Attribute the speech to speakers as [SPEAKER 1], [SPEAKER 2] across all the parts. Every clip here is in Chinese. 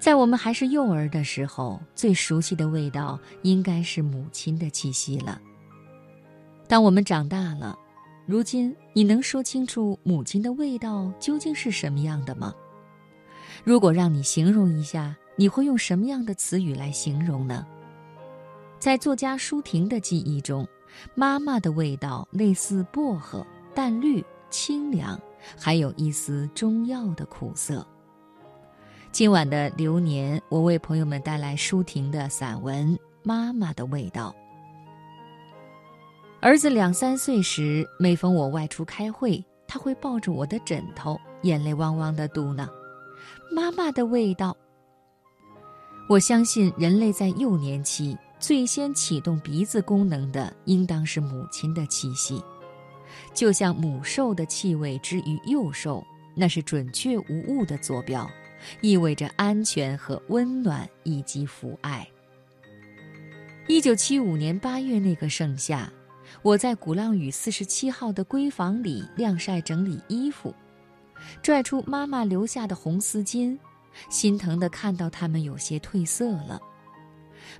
[SPEAKER 1] 在我们还是幼儿的时候，最熟悉的味道应该是母亲的气息了。当我们长大了，如今你能说清楚母亲的味道究竟是什么样的吗？如果让你形容一下，你会用什么样的词语来形容呢？在作家舒婷的记忆中，妈妈的味道类似薄荷、淡绿、清凉，还有一丝中药的苦涩。今晚的流年，我为朋友们带来舒婷的散文《妈妈的味道》。儿子两三岁时，每逢我外出开会，他会抱着我的枕头，眼泪汪汪地嘟囔：“妈妈的味道。”我相信，人类在幼年期最先启动鼻子功能的，应当是母亲的气息。就像母兽的气味之于幼兽，那是准确无误的坐标，意味着安全和温暖以及父爱。一九七五年八月那个盛夏。我在鼓浪屿四十七号的闺房里晾晒整理衣服，拽出妈妈留下的红丝巾，心疼地看到它们有些褪色了，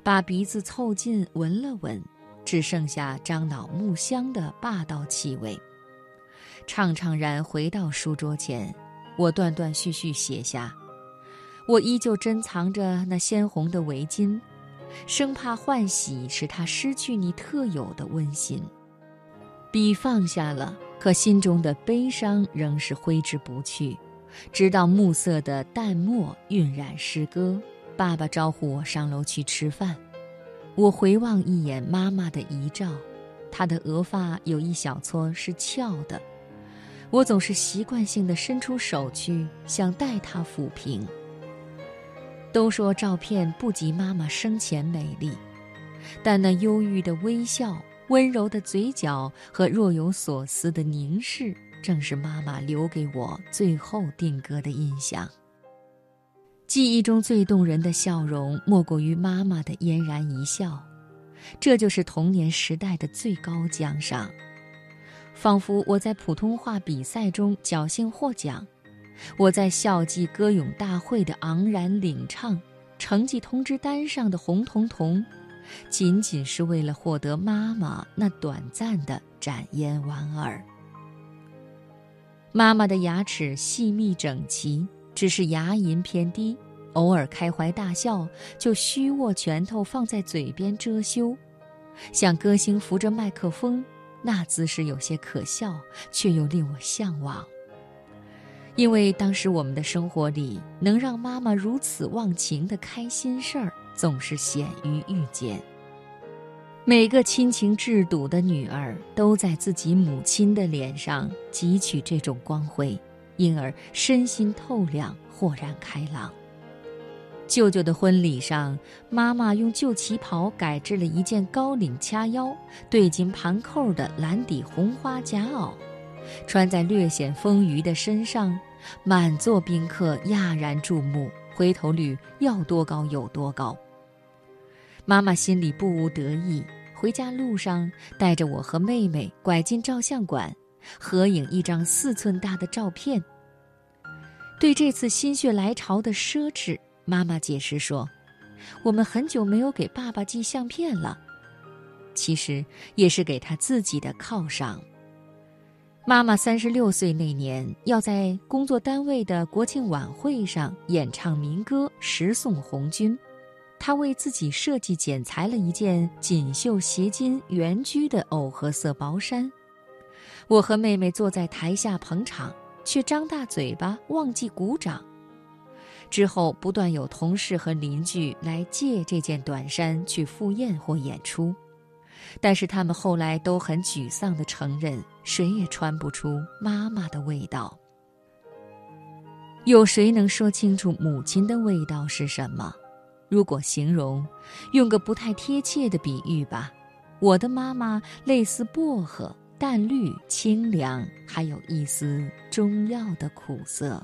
[SPEAKER 1] 把鼻子凑近闻了闻，只剩下樟脑木香的霸道气味。怅怅然回到书桌前，我断断续续写下：我依旧珍藏着那鲜红的围巾。生怕换洗使他失去你特有的温馨，笔放下了，可心中的悲伤仍是挥之不去。直到暮色的淡墨晕染诗歌，爸爸招呼我上楼去吃饭。我回望一眼妈妈的遗照，她的额发有一小撮是翘的，我总是习惯性的伸出手去，想代她抚平。都说照片不及妈妈生前美丽，但那忧郁的微笑、温柔的嘴角和若有所思的凝视，正是妈妈留给我最后定格的印象。记忆中最动人的笑容，莫过于妈妈的嫣然一笑，这就是童年时代的最高奖赏，仿佛我在普通话比赛中侥幸获奖。我在校际歌咏大会的昂然领唱，成绩通知单上的红彤彤，仅仅是为了获得妈妈那短暂的展颜莞尔。妈妈的牙齿细密整齐，只是牙龈偏低，偶尔开怀大笑就虚握拳头放在嘴边遮羞，像歌星扶着麦克风，那姿势有些可笑，却又令我向往。因为当时我们的生活里，能让妈妈如此忘情的开心事儿，总是鲜于遇见。每个亲情至笃的女儿，都在自己母亲的脸上汲取这种光辉，因而身心透亮，豁然开朗。舅舅的婚礼上，妈妈用旧旗袍改制了一件高领掐腰、对襟盘扣的蓝底红花夹袄。穿在略显丰腴的身上，满座宾客讶然注目，回头率要多高有多高。妈妈心里不无得意，回家路上带着我和妹妹拐进照相馆，合影一张四寸大的照片。对这次心血来潮的奢侈，妈妈解释说：“我们很久没有给爸爸寄相片了，其实也是给他自己的犒赏。”妈妈三十六岁那年，要在工作单位的国庆晚会上演唱民歌《十送红军》，她为自己设计剪裁了一件锦绣斜襟圆居的藕荷色薄衫。我和妹妹坐在台下捧场，却张大嘴巴忘记鼓掌。之后不断有同事和邻居来借这件短衫去赴宴或演出。但是他们后来都很沮丧地承认，谁也穿不出妈妈的味道。有谁能说清楚母亲的味道是什么？如果形容，用个不太贴切的比喻吧，我的妈妈类似薄荷，淡绿、清凉，还有一丝中药的苦涩。